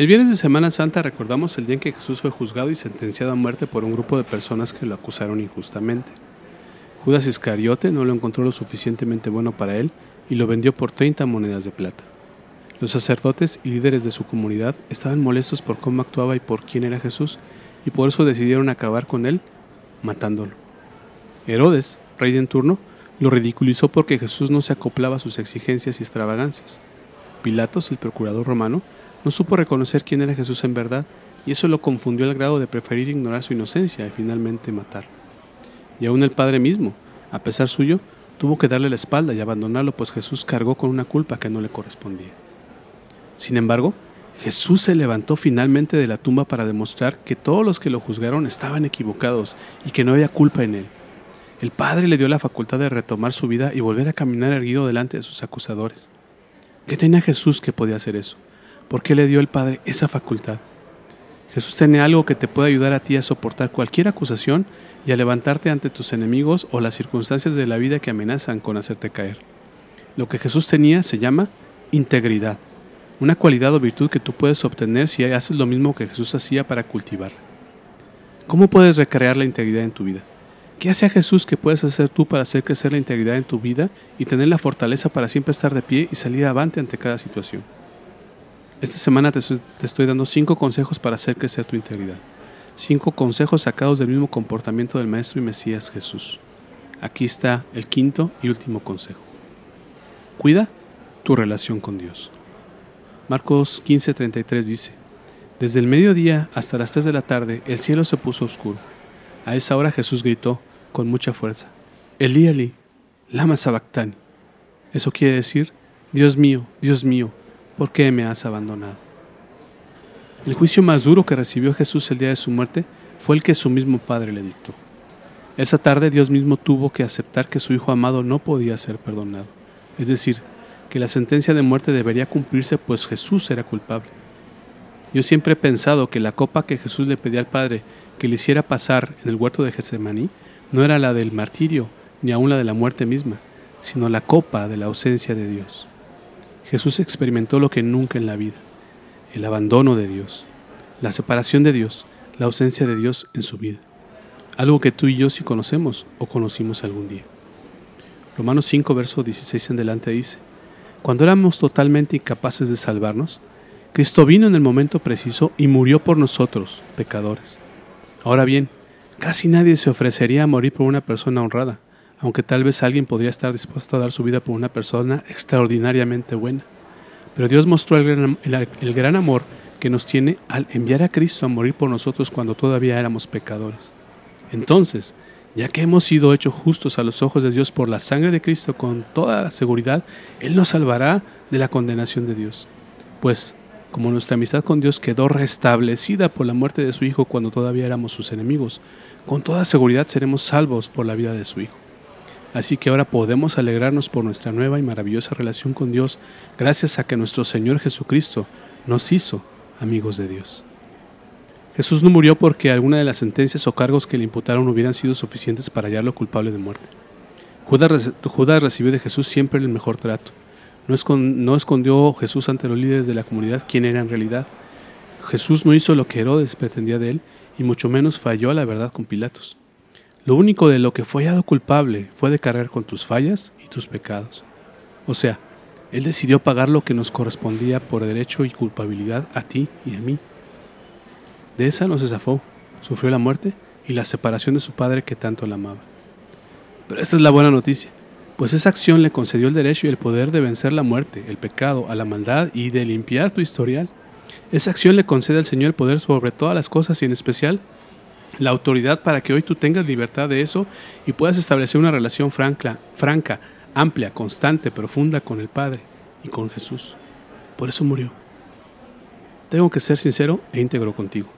El viernes de Semana Santa recordamos el día en que Jesús fue juzgado y sentenciado a muerte por un grupo de personas que lo acusaron injustamente. Judas Iscariote no lo encontró lo suficientemente bueno para él y lo vendió por 30 monedas de plata. Los sacerdotes y líderes de su comunidad estaban molestos por cómo actuaba y por quién era Jesús, y por eso decidieron acabar con él matándolo. Herodes, rey de en turno, lo ridiculizó porque Jesús no se acoplaba a sus exigencias y extravagancias. Pilatos, el procurador romano, no supo reconocer quién era Jesús en verdad, y eso lo confundió al grado de preferir ignorar su inocencia y finalmente matar. Y aún el Padre mismo, a pesar suyo, tuvo que darle la espalda y abandonarlo, pues Jesús cargó con una culpa que no le correspondía. Sin embargo, Jesús se levantó finalmente de la tumba para demostrar que todos los que lo juzgaron estaban equivocados y que no había culpa en él. El Padre le dio la facultad de retomar su vida y volver a caminar erguido delante de sus acusadores. ¿Qué tenía Jesús que podía hacer eso? ¿Por qué le dio el Padre esa facultad? Jesús tiene algo que te puede ayudar a ti a soportar cualquier acusación y a levantarte ante tus enemigos o las circunstancias de la vida que amenazan con hacerte caer. Lo que Jesús tenía se llama integridad, una cualidad o virtud que tú puedes obtener si haces lo mismo que Jesús hacía para cultivarla. ¿Cómo puedes recrear la integridad en tu vida? ¿Qué hace a Jesús que puedes hacer tú para hacer crecer la integridad en tu vida y tener la fortaleza para siempre estar de pie y salir avante ante cada situación? Esta semana te estoy, dando cinco consejos para hacer crecer tu integridad. Cinco consejos sacados del mismo comportamiento del Maestro y Mesías Jesús. Aquí está el quinto y último consejo. Cuida tu relación con Dios. Marcos 15:33 dice, Desde el mediodía hasta las 3 de la tarde el cielo se puso oscuro. A esa hora Jesús gritó con mucha fuerza, Elí, Elí, lama sabactani. Eso quiere decir, Dios mío, Dios mío, ¿por qué me has abandonado? El juicio más duro que recibió Jesús el día de su muerte fue el que su mismo Padre le dictó. Esa tarde Dios mismo tuvo que aceptar que su Hijo amado no podía ser perdonado, es decir, que la sentencia de muerte debería cumplirse pues Jesús era culpable. Yo siempre he pensado que la copa que Jesús le pedía al Padre que le hiciera pasar en el huerto de Getsemaní no era la del martirio ni aún la de la muerte misma, sino la copa de la ausencia de Dios. Jesús experimentó lo que nunca en la vida, el abandono de Dios, la separación de Dios, la ausencia de Dios en su vida. Algo que tú y yo sí conocemos o conocimos algún día. Romanos 5, verso 16 en adelante dice, Cuando éramos totalmente incapaces de salvarnos, Cristo vino en el momento preciso y murió por nosotros, pecadores. Ahora bien, casi nadie se ofrecería a morir por una persona honrada, aunque tal vez alguien podría estar dispuesto a dar su vida por una persona extraordinariamente buena. Pero Dios mostró el gran, amor que nos tiene al enviar a Cristo a morir por nosotros cuando todavía éramos pecadores. Entonces, ya que hemos sido hechos justos a los ojos de Dios por la sangre de Cristo con toda seguridad, Él nos salvará de la condenación de Dios. Pues, como nuestra amistad con Dios quedó restablecida por la muerte de su Hijo cuando todavía éramos sus enemigos, con toda seguridad seremos salvos por la vida de su Hijo. Así que ahora podemos alegrarnos por nuestra nueva y maravillosa relación con Dios gracias a que nuestro Señor Jesucristo nos hizo amigos de Dios. Jesús no murió porque alguna de las sentencias o cargos que le imputaron hubieran sido suficientes para hallarlo culpable de muerte. Judas, recibió de Jesús siempre el mejor trato. No, no escondió Jesús ante los líderes de la comunidad quién era en realidad. Jesús no hizo lo que Herodes pretendía de él y mucho menos falló a la verdad con Pilatos. Lo único de lo que fue hallado culpable fue de cargar con tus fallas y tus pecados. O sea, Él decidió pagar lo que nos correspondía por derecho y culpabilidad a ti y a mí. De esa no se zafó, sufrió la muerte y la separación de su padre que tanto la amaba. Pero esta es la buena noticia, pues esa acción le concedió el derecho y el poder de vencer la muerte, el pecado, a la maldad y de limpiar tu historial. Esa acción le concede al Señor el poder sobre todas las cosas y en especial la autoridad para que hoy tú tengas libertad de eso y puedas establecer una relación franca, franca, amplia, constante, profunda con el Padre y con Jesús. Por eso murió. Tengo que ser sincero e íntegro contigo.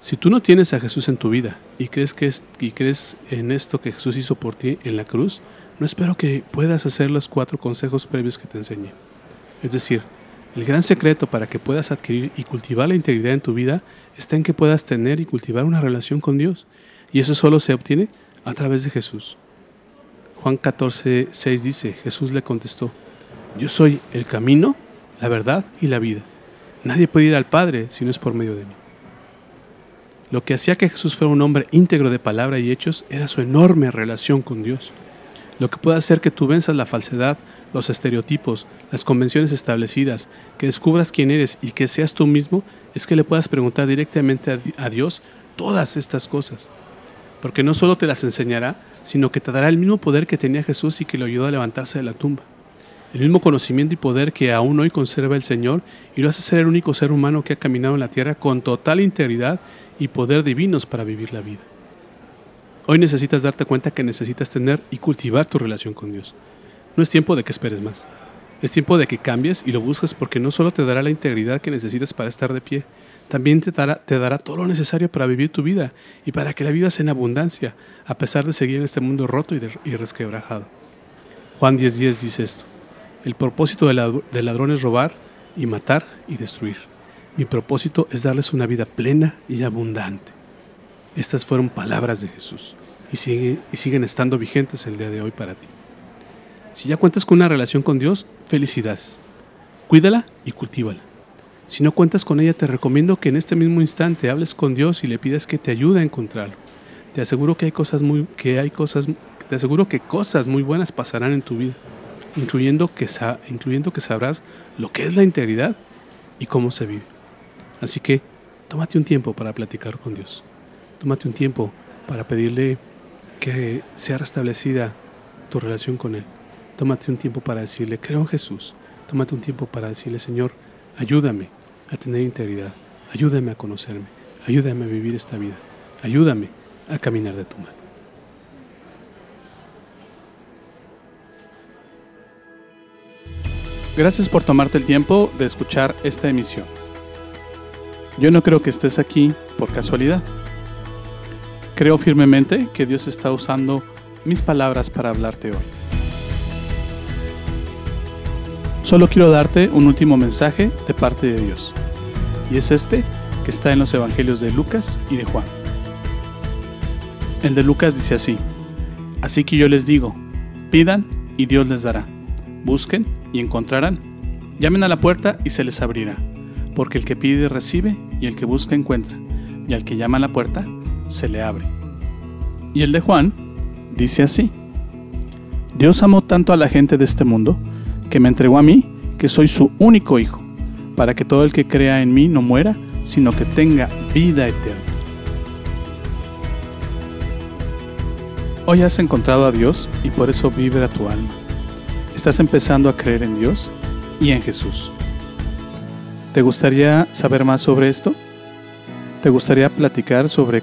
Si tú no tienes a Jesús en tu vida y crees, que es, y crees en esto que Jesús hizo por ti en la cruz, no espero que puedas hacer los cuatro consejos previos que te enseñé. Es decir, el gran secreto para que puedas adquirir y cultivar la integridad en tu vida está en que puedas tener y cultivar una relación con Dios. Y eso solo se obtiene a través de Jesús. Juan 14, 6 dice, Jesús le contestó, yo soy el camino, la verdad y la vida. Nadie puede ir al Padre si no es por medio de mí. Lo que hacía que Jesús fuera un hombre íntegro de palabra y hechos era su enorme relación con Dios. Lo que puede hacer que tú venzas la falsedad, los estereotipos, las convenciones establecidas, que descubras quién eres y que seas tú mismo, es que le puedas preguntar directamente a Dios todas estas cosas. Porque no solo te las enseñará, sino que te dará el mismo poder que tenía Jesús y que lo ayudó a levantarse de la tumba. El mismo conocimiento y poder que aún hoy conserva el Señor y lo hace ser el único ser humano que ha caminado en la tierra con total integridad y poder divinos para vivir la vida. Hoy necesitas darte cuenta que necesitas tener y cultivar tu relación con Dios. No es tiempo de que esperes más. Es tiempo de que cambies y lo busques porque no solo te dará la integridad que necesitas para estar de pie, también te dará, todo lo necesario para vivir tu vida y para que la vivas en abundancia, a pesar de seguir en este mundo roto y, resquebrajado. Juan 10:10 dice esto. El propósito del ladrón es robar y matar y destruir. Mi propósito es darles una vida plena y abundante. Estas fueron palabras de Jesús y, y siguen estando vigentes el día de hoy para ti. Si ya cuentas con una relación con Dios, felicidades. Cuídala y cultívala. Si no cuentas con ella, te recomiendo que en este mismo instante hables con Dios y le pidas que te ayude a encontrarlo. Te aseguro que hay cosas muy que hay cosas te aseguro que cosas muy buenas pasarán en tu vida, incluyendo que incluyendo que sabrás lo que es la integridad y cómo se vive. Así que tómate un tiempo para platicar con Dios. Tómate un tiempo para pedirle que sea restablecida tu relación con Él. Tómate un tiempo para decirle, creo en Jesús. Tómate un tiempo para decirle, Señor, ayúdame a tener integridad, ayúdame a conocerme, ayúdame a vivir esta vida, ayúdame a caminar de tu mano. Gracias por tomarte el tiempo de escuchar esta emisión. Yo no creo que estés aquí por casualidad. Creo firmemente que Dios está usando mis palabras para hablarte hoy. Solo quiero darte un último mensaje de parte de Dios. Y es este que está en los Evangelios de Lucas y de Juan. El de Lucas dice así, Así que yo les digo, pidan y Dios les dará, busquen y encontrarán, llamen a la puerta y se les abrirá, porque el que pide recibe y el que busca encuentra, y al que llama a la puerta se le abre. Y el de Juan dice así, Dios amó tanto a la gente de este mundo, que me entregó a mí, que soy su único hijo, para que todo el que crea en mí no muera, sino que tenga vida eterna. Hoy has encontrado a Dios y por eso vibra tu alma. Estás empezando a creer en Dios y en Jesús. ¿Te gustaría saber más sobre esto? ¿Te gustaría platicar sobre